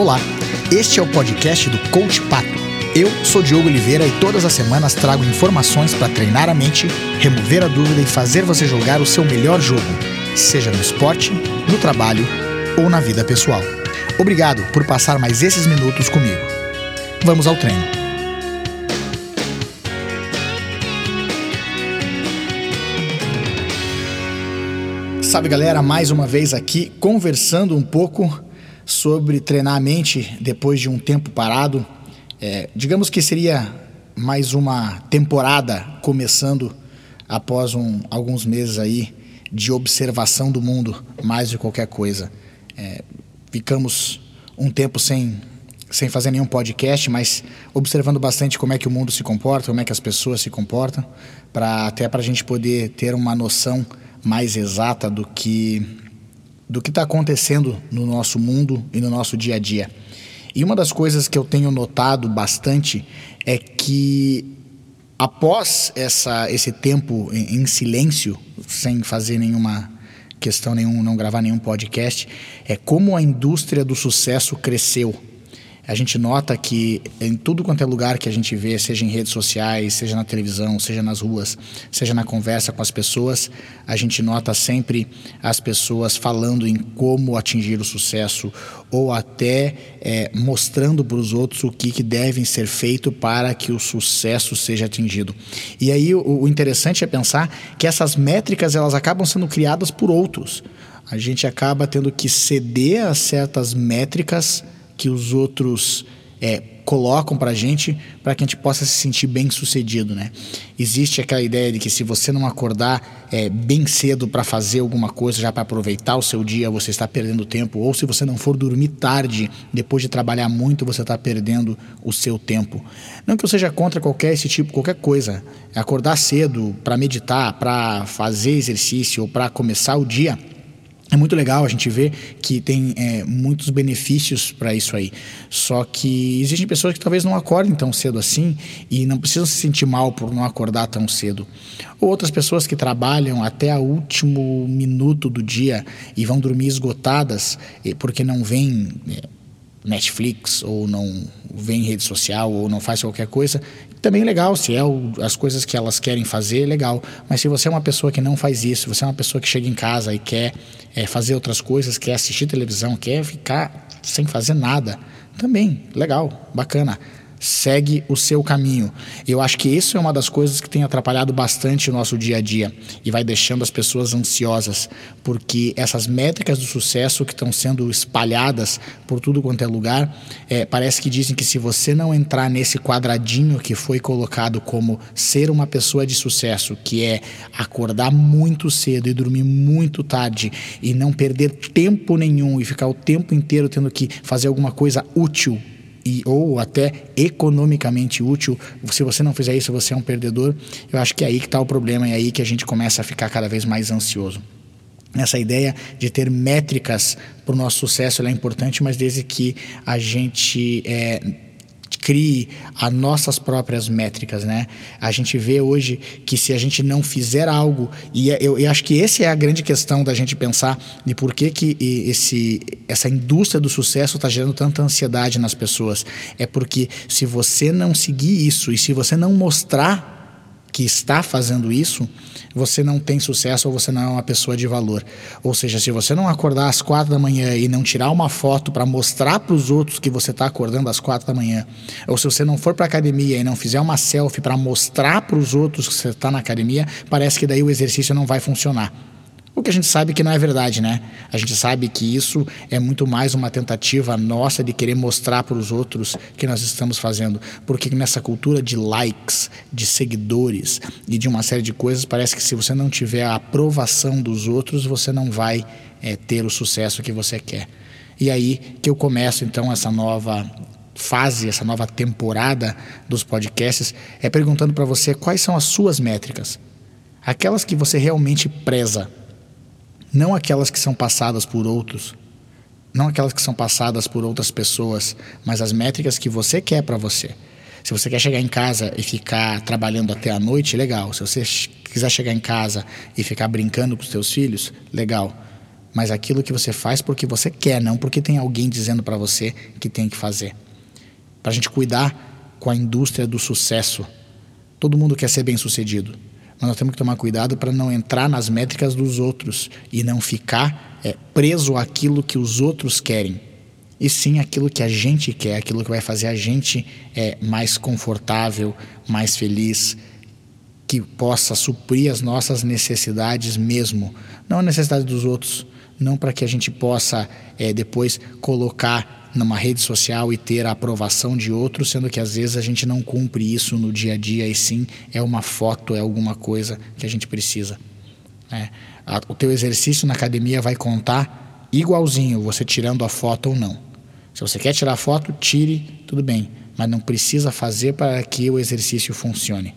Olá, este é o podcast do Coach Pato. Eu sou Diogo Oliveira e todas as semanas trago informações para treinar a mente, remover a dúvida e fazer você jogar o seu melhor jogo, seja no esporte, no trabalho ou na vida pessoal. Obrigado por passar mais esses minutos comigo. Vamos ao treino. Sabe, galera, mais uma vez aqui conversando um pouco sobre treinar a mente depois de um tempo parado. É, digamos que seria mais uma temporada começando após um, alguns meses aí de observação do mundo, mais de qualquer coisa. É, ficamos um tempo sem, sem fazer nenhum podcast, mas observando bastante como é que o mundo se comporta, como é que as pessoas se comportam, para até para a gente poder ter uma noção mais exata do que do que está acontecendo no nosso mundo e no nosso dia a dia. E uma das coisas que eu tenho notado bastante é que após essa, esse tempo em, em silêncio, sem fazer nenhuma questão nenhum, não gravar nenhum podcast, é como a indústria do sucesso cresceu a gente nota que em tudo quanto é lugar que a gente vê, seja em redes sociais, seja na televisão, seja nas ruas, seja na conversa com as pessoas, a gente nota sempre as pessoas falando em como atingir o sucesso ou até é, mostrando para os outros o que, que devem ser feito para que o sucesso seja atingido. E aí o, o interessante é pensar que essas métricas elas acabam sendo criadas por outros. A gente acaba tendo que ceder a certas métricas que os outros é, colocam para a gente para que a gente possa se sentir bem sucedido, né? Existe aquela ideia de que se você não acordar é, bem cedo para fazer alguma coisa, já para aproveitar o seu dia, você está perdendo tempo. Ou se você não for dormir tarde, depois de trabalhar muito, você está perdendo o seu tempo. Não que eu seja contra qualquer esse tipo, qualquer coisa. Acordar cedo para meditar, para fazer exercício ou para começar o dia é muito legal a gente ver que tem é, muitos benefícios para isso aí. Só que existem pessoas que talvez não acordem tão cedo assim e não precisam se sentir mal por não acordar tão cedo. Ou outras pessoas que trabalham até o último minuto do dia e vão dormir esgotadas porque não vêm é, Netflix ou não vem rede social ou não faz qualquer coisa, também legal, se é o, as coisas que elas querem fazer, legal. Mas se você é uma pessoa que não faz isso, você é uma pessoa que chega em casa e quer é, fazer outras coisas, quer assistir televisão, quer ficar sem fazer nada, também legal, bacana segue o seu caminho. Eu acho que isso é uma das coisas que tem atrapalhado bastante o nosso dia a dia e vai deixando as pessoas ansiosas, porque essas métricas do sucesso que estão sendo espalhadas por tudo quanto é lugar, é, parece que dizem que se você não entrar nesse quadradinho que foi colocado como ser uma pessoa de sucesso, que é acordar muito cedo e dormir muito tarde e não perder tempo nenhum e ficar o tempo inteiro tendo que fazer alguma coisa útil e, ou até economicamente útil, se você não fizer isso, você é um perdedor. Eu acho que é aí que está o problema, é aí que a gente começa a ficar cada vez mais ansioso. Essa ideia de ter métricas para o nosso sucesso é importante, mas desde que a gente é, crie as nossas próprias métricas, né? A gente vê hoje que se a gente não fizer algo, e é, eu, eu acho que essa é a grande questão da gente pensar de por que, que esse, essa indústria do sucesso está gerando tanta ansiedade nas pessoas. É porque se você não seguir isso e se você não mostrar que está fazendo isso, você não tem sucesso ou você não é uma pessoa de valor. Ou seja, se você não acordar às quatro da manhã e não tirar uma foto para mostrar para os outros que você está acordando às quatro da manhã, ou se você não for para academia e não fizer uma selfie para mostrar para os outros que você está na academia, parece que daí o exercício não vai funcionar. O que a gente sabe que não é verdade, né? A gente sabe que isso é muito mais uma tentativa nossa de querer mostrar para os outros que nós estamos fazendo. Porque nessa cultura de likes, de seguidores e de uma série de coisas, parece que se você não tiver a aprovação dos outros, você não vai é, ter o sucesso que você quer. E aí que eu começo então essa nova fase, essa nova temporada dos podcasts, é perguntando para você quais são as suas métricas. Aquelas que você realmente preza não aquelas que são passadas por outros, não aquelas que são passadas por outras pessoas, mas as métricas que você quer para você. Se você quer chegar em casa e ficar trabalhando até a noite, legal. Se você quiser chegar em casa e ficar brincando com os seus filhos, legal. mas aquilo que você faz porque você quer, não porque tem alguém dizendo para você que tem que fazer. Para a gente cuidar com a indústria do sucesso. Todo mundo quer ser bem sucedido, mas nós temos que tomar cuidado para não entrar nas métricas dos outros e não ficar é, preso àquilo que os outros querem. E sim aquilo que a gente quer, aquilo que vai fazer a gente é, mais confortável, mais feliz, que possa suprir as nossas necessidades mesmo, não a necessidade dos outros, não para que a gente possa é, depois colocar numa rede social e ter a aprovação de outros, sendo que às vezes a gente não cumpre isso no dia a dia e sim é uma foto, é alguma coisa que a gente precisa. Né? o teu exercício na academia vai contar igualzinho, você tirando a foto ou não. Se você quer tirar foto, tire, tudo bem, mas não precisa fazer para que o exercício funcione.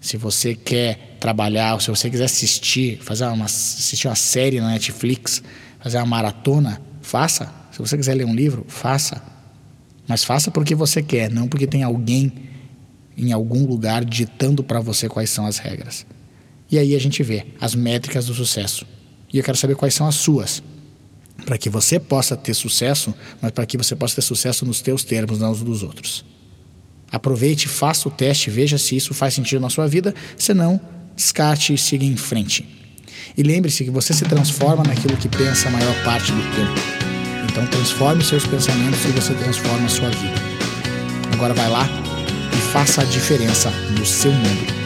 Se você quer trabalhar, ou se você quiser assistir, fazer uma, assistir uma série na Netflix, fazer uma maratona, faça. Se você quiser ler um livro, faça. Mas faça porque você quer, não porque tem alguém em algum lugar ditando para você quais são as regras. E aí a gente vê as métricas do sucesso. E eu quero saber quais são as suas. Para que você possa ter sucesso, mas para que você possa ter sucesso nos teus termos, não nos dos outros. Aproveite, faça o teste, veja se isso faz sentido na sua vida, se não, descarte e siga em frente. E lembre-se que você se transforma naquilo que pensa a maior parte do tempo. Então transforme seus pensamentos e você transforma a sua vida. Agora vai lá e faça a diferença no seu mundo.